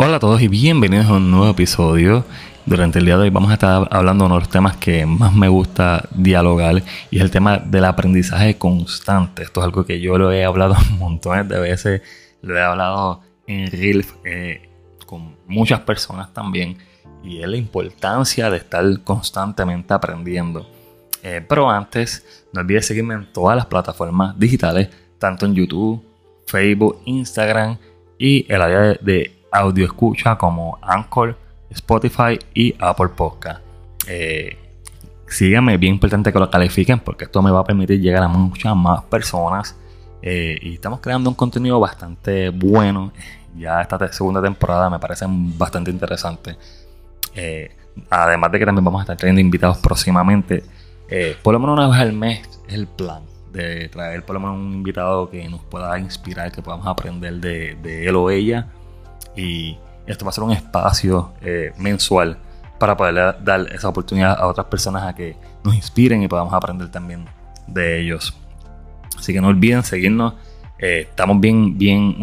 Hola a todos y bienvenidos a un nuevo episodio. Durante el día de hoy vamos a estar hablando de uno de los temas que más me gusta dialogar y es el tema del aprendizaje constante. Esto es algo que yo lo he hablado montones de veces, lo he hablado en Reels eh, con muchas personas también y es la importancia de estar constantemente aprendiendo. Eh, pero antes, no olvides seguirme en todas las plataformas digitales, tanto en YouTube, Facebook, Instagram y el área de audio escucha como Anchor, Spotify y Apple Podcast. Eh, síganme, bien importante que lo califiquen porque esto me va a permitir llegar a muchas más personas. Eh, y estamos creando un contenido bastante bueno. Ya esta segunda temporada me parece bastante interesante. Eh, además de que también vamos a estar trayendo invitados próximamente. Eh, por lo menos una vez al mes es el plan de traer por lo menos un invitado que nos pueda inspirar, que podamos aprender de, de él o ella y esto va a ser un espacio eh, mensual para poder dar esa oportunidad a otras personas a que nos inspiren y podamos aprender también de ellos. Así que no olviden seguirnos. Eh, estamos bien, bien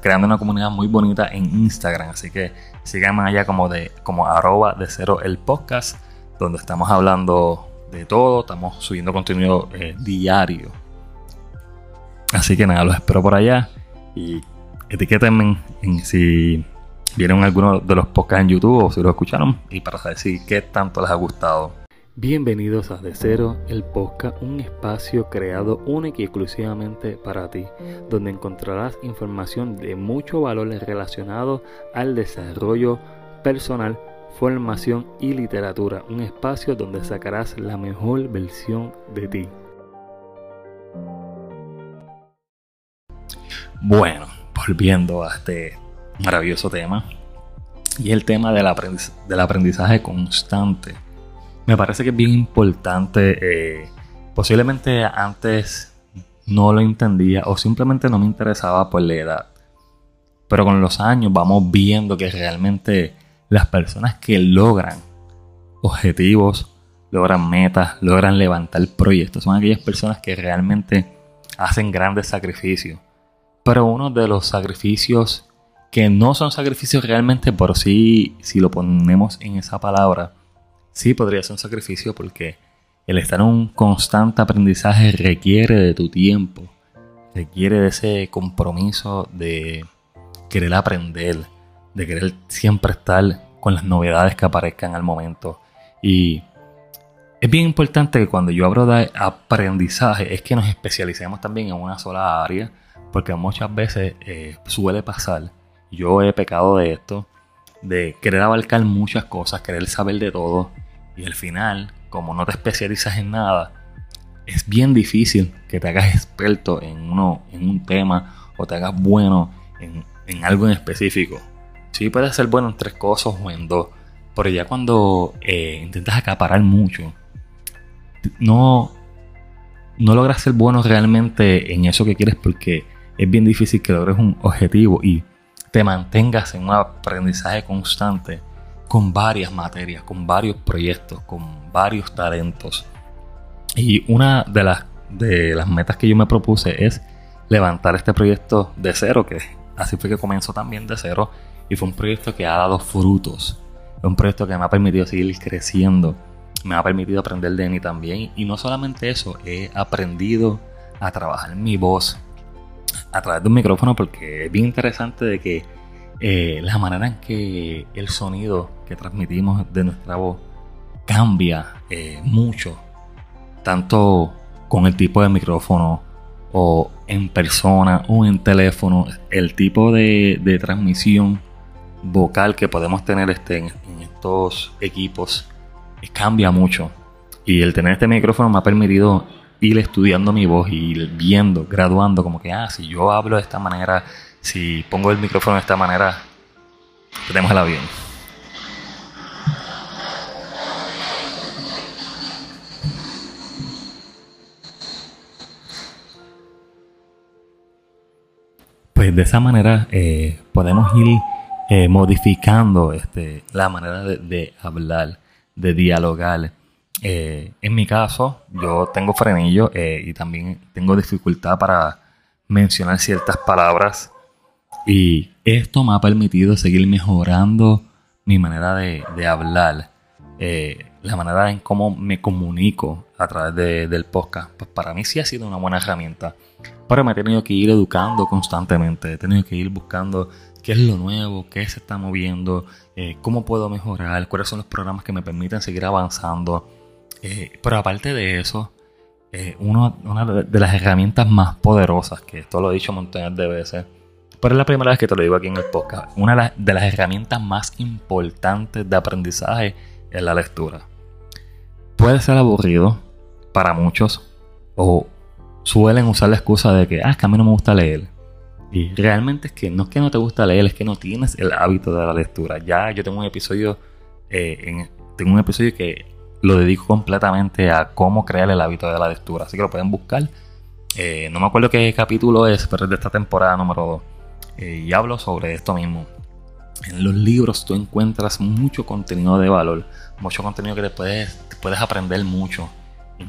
creando una comunidad muy bonita en Instagram. Así que síganme allá como de como arroba de cero el podcast, donde estamos hablando de todo. Estamos subiendo contenido eh, diario. Así que nada, los espero por allá. Y etiquétenme en si vieron alguno de los podcasts en YouTube o si lo escucharon y para saber si qué tanto les ha gustado. Bienvenidos a De Cero, el podcast, un espacio creado único y exclusivamente para ti, donde encontrarás información de mucho valor relacionado al desarrollo personal, formación y literatura, un espacio donde sacarás la mejor versión de ti. Bueno, volviendo a este maravilloso tema, y el tema del, aprendizaje constante. Me parece que es bien importante, eh, posiblemente antes no lo entendía o simplemente no me interesaba por la edad. Pero con los años vamos viendo que realmente las personas que logran objetivos, logran metas, logran levantar proyectos, son aquellas personas que realmente hacen grandes sacrificios pero uno de los sacrificios que no son sacrificios realmente, por sí, si lo ponemos en esa palabra, sí podría ser un sacrificio porque el estar en un constante aprendizaje requiere de tu tiempo, requiere de ese compromiso de querer aprender, de querer siempre estar con las novedades que aparezcan al momento. Y es bien importante que cuando yo hablo de aprendizaje es que nos especialicemos también en una sola área porque muchas veces eh, suele pasar, yo he pecado de esto, de querer abarcar muchas cosas, querer saber de todo, y al final, como no te especializas en nada, es bien difícil que te hagas experto en, uno, en un tema o te hagas bueno en, algo en específico. Sí, puedes ser bueno en tres cosas o en dos, pero ya cuando eh, intentas acaparar mucho, no, no logras ser bueno realmente en eso que quieres porque es bien difícil que logres un objetivo y te mantengas en un aprendizaje constante con varias materias, con varios proyectos, con varios talentos. Y una de las, de las metas que yo me propuse es levantar este proyecto de cero, que así fue que comenzó también de cero, y fue un proyecto que ha dado frutos. Un proyecto que me ha permitido seguir creciendo, me ha permitido aprender de mí también, y no solamente eso, he aprendido a trabajar mi voz, a través de un micrófono porque es bien interesante de que eh, la manera en que el sonido que transmitimos de nuestra voz cambia eh, mucho, tanto con el tipo de micrófono o en persona o en teléfono, el tipo de, transmisión vocal que podemos tener este, en, estos equipos eh, cambia mucho. Y el tener este micrófono me ha permitido ir estudiando mi voz y viendo, graduando, como que, ah, si yo hablo de esta manera, si pongo el micrófono de esta manera, tenemos el avión. Pues de esa manera eh, podemos ir eh, modificando este, la manera de hablar, de dialogar eh, en mi caso, yo tengo frenillo eh, y también tengo dificultad para mencionar ciertas palabras Y esto me ha permitido seguir mejorando mi manera de, hablar, eh, la manera en cómo me comunico a través del podcast. Pues para mí sí ha sido una buena herramienta. Pero me he tenido que ir educando constantemente, he tenido que ir buscando qué es lo nuevo, qué se está moviendo, eh, cómo puedo mejorar, cuáles son los programas que me permiten seguir avanzando. Eh, pero aparte de eso, eh, una de las herramientas más poderosas, que esto lo he dicho montones de veces, pero es la primera vez que te lo digo aquí en el podcast, una de las herramientas más importantes de aprendizaje es la lectura. Puede ser aburrido para muchos o suelen usar la excusa de que, ah, es que a mí no me gusta leer. Y realmente es que no es que no te gusta leer, es que no tienes el hábito de la lectura. Ya yo tengo un episodio, eh, tengo un episodio que lo dedico completamente a cómo crear el hábito de la lectura. Así que lo pueden buscar. Eh, no me acuerdo qué capítulo es, pero es de esta temporada número 2. Eh, y hablo sobre esto mismo. En los libros tú encuentras mucho contenido de valor, mucho contenido que te puedes, te puedes aprender mucho,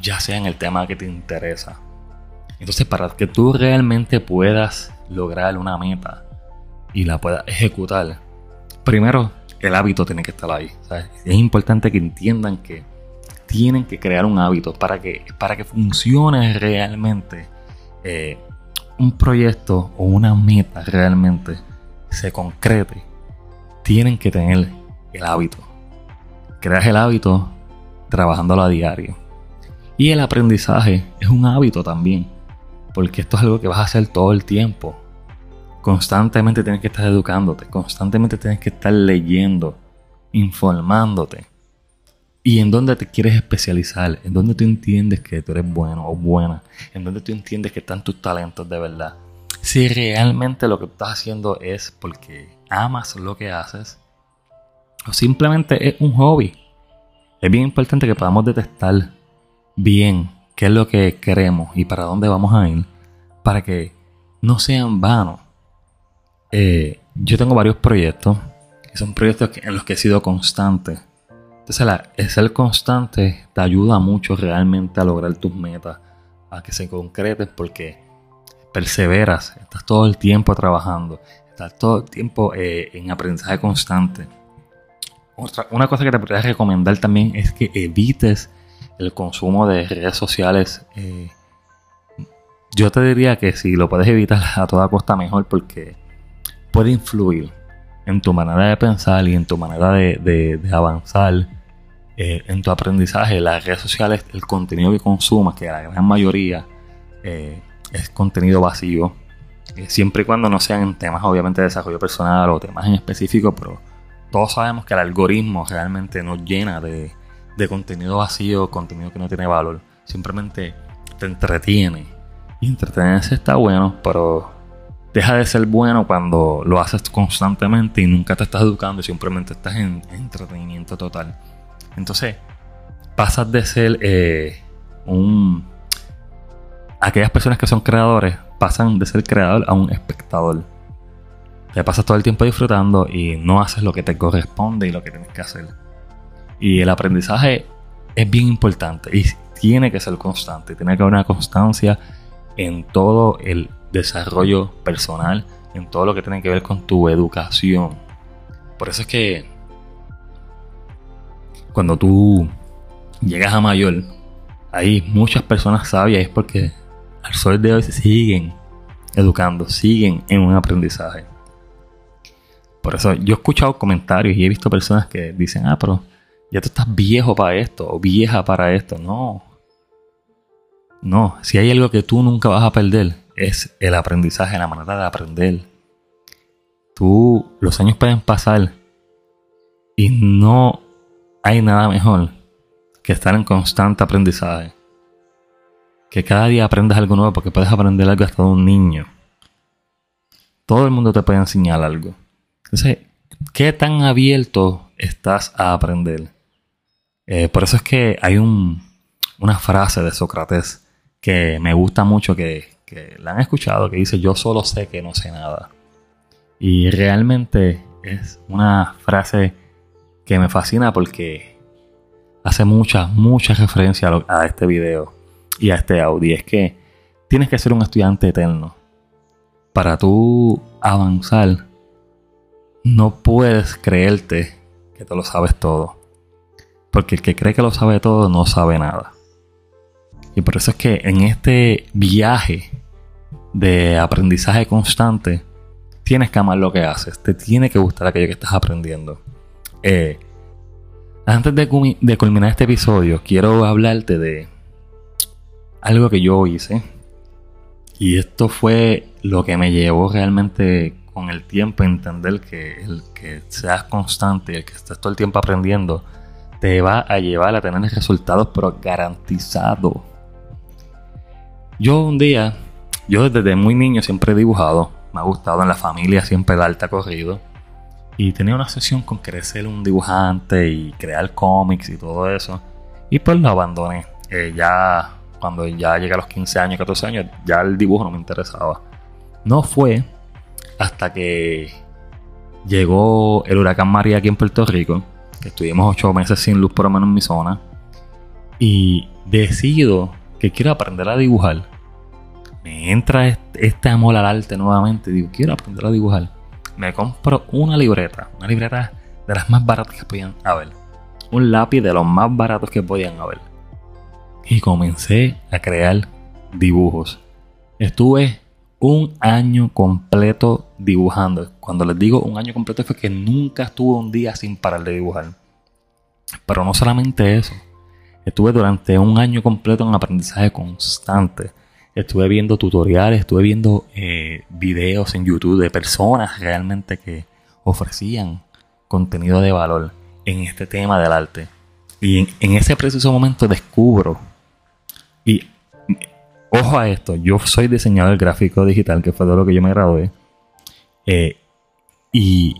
ya sea en el tema que te interesa. Entonces, para que tú realmente puedas lograr una meta y la puedas ejecutar, primero el hábito tiene que estar ahí. Es importante que entiendan que tienen que crear un hábito para que, para que funcione realmente eh, un proyecto o una meta realmente se concrete. Tienen que tener el hábito. Creas el hábito trabajándolo a diario. Y el aprendizaje es un hábito también porque esto es algo que vas a hacer todo el tiempo. Constantemente tienes que estar educándote, constantemente tienes que estar leyendo, informándote. Y en dónde te quieres especializar, en dónde tú entiendes que tú eres bueno o buena, en dónde tú entiendes que están tus talentos de verdad. Si realmente lo que estás haciendo es porque amas lo que haces, o simplemente es un hobby. Es bien importante que podamos detectar bien qué es lo que queremos y para dónde vamos a ir, para que no sean vanos. Eh, yo tengo varios proyectos, son proyectos en los que he sido constante. Entonces, el ser constante te ayuda mucho realmente a lograr tus metas, a que se concreten, porque perseveras, estás todo el tiempo trabajando, estás todo el tiempo eh, en aprendizaje constante. Otra, una cosa que te podría recomendar también es que evites el consumo de redes sociales, eh, yo te diría que si lo puedes evitar a toda costa mejor porque puede influir en tu manera de pensar y en tu manera de, avanzar, eh, en tu aprendizaje. Las redes sociales, el contenido que consumas, que la gran mayoría eh, es contenido vacío, siempre y cuando no sean temas obviamente de desarrollo personal o temas en específico, pero todos sabemos que el algoritmo realmente nos llena de, de contenido vacío, contenido que no tiene valor. Simplemente te entretiene. Y entretenerse está bueno, pero deja de ser bueno cuando lo haces constantemente y nunca te estás educando simplemente estás en, entretenimiento total. Entonces, pasas de ser eh, un. Aquellas personas que son creadores pasan de ser creador a un espectador. Te pasas todo el tiempo disfrutando y no haces lo que te corresponde y lo que tienes que hacer. Y el aprendizaje es bien importante y tiene que ser constante, tiene que haber una constancia en todo el desarrollo personal, en todo lo que tiene que ver con tu educación. Por eso es que cuando tú llegas a mayor, hay muchas personas sabias, es porque al sol de hoy se siguen educando, siguen en un aprendizaje. Por eso yo he escuchado comentarios y he visto personas que dicen, ah, pero ya tú estás viejo para esto o vieja para esto. No. No, si hay algo que tú nunca vas a perder es el aprendizaje, la manera de aprender. Tú, los años pueden pasar y no hay nada mejor que estar en constante aprendizaje. Que cada día aprendas algo nuevo porque puedes aprender algo hasta de un niño. Todo el mundo te puede enseñar algo. Entonces, ¿qué tan abierto estás a aprender? Eh, por eso es que hay una frase de Sócrates que me gusta mucho, que, la han escuchado, que dice, yo solo sé que no sé nada. Y realmente es una frase que me fascina porque hace mucha, mucha referencia a, este video y a este audio. es que tienes que ser un estudiante eterno. Para tú avanzar, no puedes creerte que te lo sabes todo. Porque el que cree que lo sabe todo no sabe nada. Y por eso es que en este viaje de aprendizaje constante, tienes que amar lo que haces. Te tiene que gustar aquello que estás aprendiendo. Eh, antes de, culminar este episodio, quiero hablarte de algo que yo hice. Y esto fue lo que me llevó realmente con el tiempo a entender que el que seas constante el que estés todo el tiempo aprendiendo te va a llevar a tener resultados, pero garantizado. Yo un día, yo desde muy niño siempre he dibujado, me ha gustado en la familia siempre el arte ha corrido. Y tenía una sesión con querer ser un dibujante y crear cómics y todo eso. Y pues lo abandoné. Eh, ya cuando ya llegué a los 15 años, 14 años, ya el dibujo no me interesaba. No fue hasta que llegó el huracán María aquí en Puerto Rico que estuvimos ocho meses sin luz por lo menos en mi zona, y decido que quiero aprender a dibujar. Me entra este, amor al arte nuevamente, digo, quiero aprender a dibujar. Me compro una libreta, una libreta de las más baratas que podían haber. Un lápiz de los más baratos que podían haber. Y comencé a crear dibujos. Estuve un año completo dibujando. Cuando les digo un año completo fue que nunca estuve un día sin parar de dibujar. Pero no solamente eso. Estuve durante un año completo en aprendizaje constante. Estuve viendo tutoriales, estuve viendo eh, videos en YouTube de personas realmente que ofrecían contenido de valor en este tema del arte. Y en, ese preciso momento descubro y ojo a esto, yo soy diseñador gráfico digital, que fue de lo que yo me gradué. Eh, y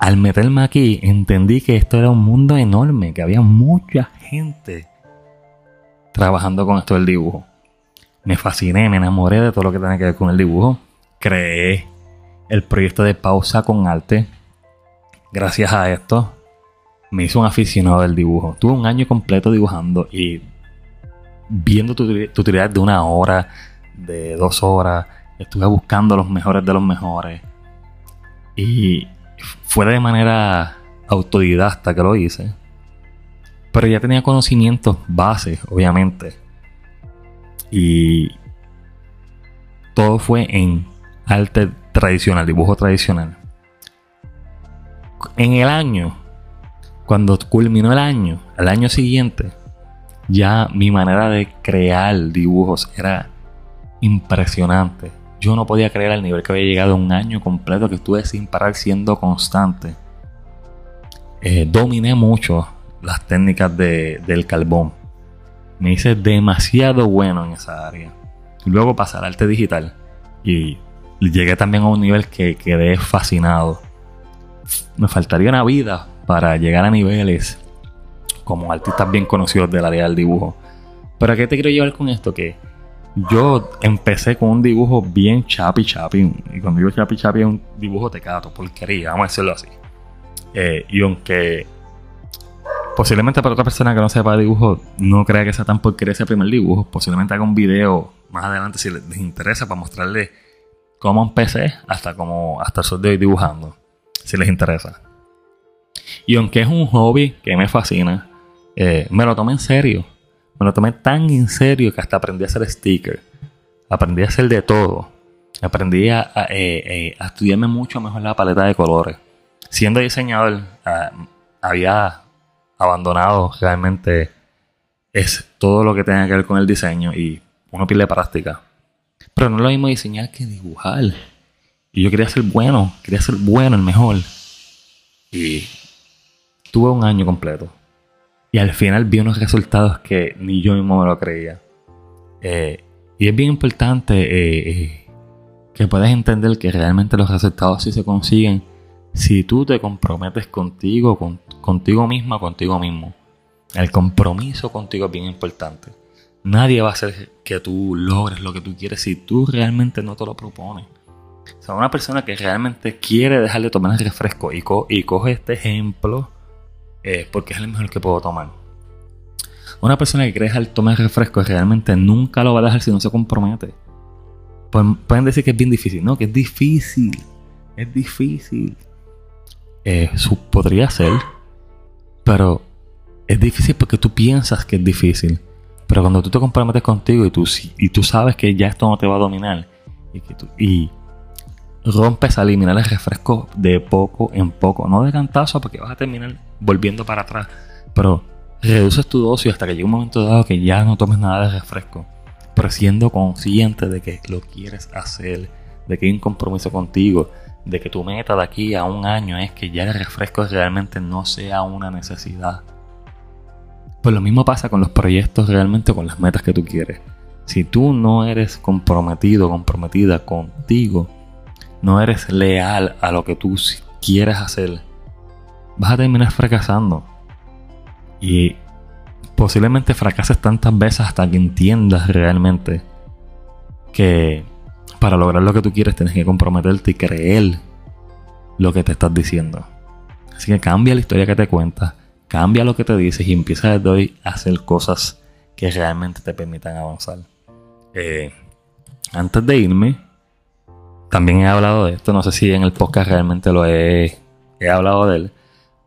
al meterme aquí, entendí que esto era un mundo enorme, que había mucha gente trabajando con esto del dibujo. Me fasciné, me enamoré de todo lo que tenía que ver con el dibujo. Creé el proyecto de pausa con arte. Gracias a esto, me hizo un aficionado del dibujo. Tuve un año completo dibujando y viendo tutoriales de una hora, de dos horas. Estuve buscando los mejores de los mejores. Y fue de manera autodidacta que lo hice. Pero ya tenía conocimientos bases, obviamente. Y todo fue en arte tradicional, dibujo tradicional. En el año, cuando culminó el año, al año siguiente, ya mi manera de crear dibujos era impresionante. Yo no podía creer al nivel que había llegado un año completo que estuve sin parar siendo constante. Eh, dominé mucho las técnicas del carbón. Me hice demasiado bueno en esa área. Luego pasé al arte digital y llegué también a un nivel que quedé fascinado. Me faltaría una vida para llegar a niveles como artistas bien conocidos del área del dibujo. Pero ¿a qué te quiero llevar con esto? Que yo empecé con un dibujo bien chapi chapi. Y cuando digo chapi chapi es un dibujo tecato, porquería, vamos a decirlo así. Eh, y aunque posiblemente para otra persona que no sepa dibujo no crea que sea tan porquería ese primer dibujo, posiblemente haga un video más adelante si les interesa para mostrarles cómo empecé hasta como hasta el sol de hoy dibujando, si les interesa. Y aunque es un hobby que me fascina, eh, me lo tomé en serio. Me lo tomé tan en serio que hasta aprendí a hacer sticker. Aprendí a hacer de todo. Aprendí a, eh, eh, estudiarme mucho mejor la paleta de colores. Siendo diseñador, ah, había abandonado realmente es todo lo que tenga que ver con el diseño y uno pierde práctica. Pero no es lo mismo diseñar que dibujar. Y yo quería ser bueno, quería ser bueno, el mejor. Y tuve un año completo y al final vi unos resultados que ni yo mismo me lo creía. Eh, y es bien importante eh, eh, que puedas entender que realmente los resultados sí se consiguen si tú te comprometes contigo, contigo misma, contigo mismo. El compromiso contigo es bien importante. Nadie va a hacer que tú logres lo que tú quieres si tú realmente no te lo propones. O sea, una persona que realmente quiere dejar de tomar el refresco y, y coge este ejemplo eh, porque es el mejor que puedo tomar. Una persona que quiere dejar tomar refresco realmente nunca lo va a dejar si no se compromete. pueden decir que es bien difícil. No, que es difícil. Es difícil. Eh, podría ser. Pero es difícil porque tú piensas que es difícil. Pero cuando tú te comprometes contigo y tú, y tú sabes que ya esto no te va a dominar y, que tú, y rompes a eliminar el refresco de poco en poco, no de cantazo porque vas a terminar volviendo para atrás, pero reduces tu dosis hasta que llegue un momento dado que ya no tomes nada de refresco, pero siendo consciente de que lo quieres hacer, de que hay un compromiso contigo, de que tu meta de aquí a un año es que ya el refresco realmente no sea una necesidad. Pues lo mismo pasa con los proyectos realmente, con las metas que tú quieres. Si tú no eres comprometido, comprometida contigo, no eres leal a lo que tú quieres hacer, vas a terminar fracasando. Y posiblemente fracases tantas veces hasta que entiendas realmente que para lograr lo que tú quieres tienes que comprometerte y creer lo que te estás diciendo. Así que cambia la historia que te cuentas, cambia lo que te dices y empieza desde hoy a hacer cosas que realmente te permitan avanzar. Eh, antes de irme, también he hablado de esto, no sé si en el podcast realmente lo he, he hablado de él,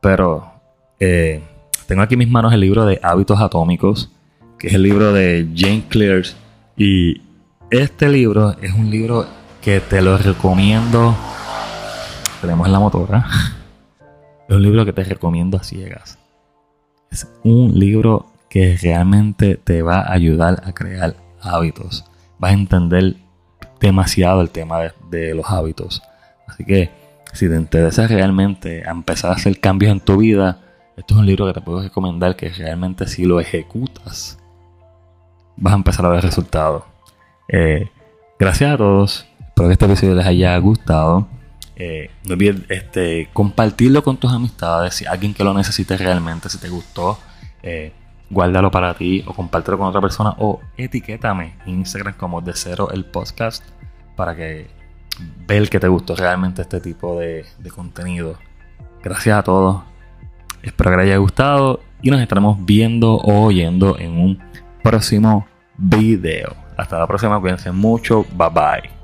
pero eh, tengo aquí en mis manos el libro de Hábitos Atómicos, que es el libro de Jane Clears y este libro es un libro que te lo recomiendo. Tenemos la motora. Es un libro que te recomiendo a ciegas. Es un libro que realmente te va a ayudar a crear hábitos. Vas a entender demasiado el tema de, los hábitos. Así que si te interesa realmente empezar a hacer cambios en tu vida, esto es un libro que te puedo recomendar que realmente si lo ejecutas, vas a empezar a ver resultados. Eh, gracias a todos. Espero que este episodio les haya gustado. Eh, no olvides este, compartirlo con tus amistades. Si alguien que lo necesite realmente, si te gustó, eh, guárdalo para ti o compártelo con otra persona o etiquétame en Instagram como de cero el podcast para que vean que te gustó realmente este tipo de, de contenido. Gracias a todos. Espero que les haya gustado y nos estaremos viendo o oyendo en un próximo video. Hasta la próxima, cuídense mucho, bye bye.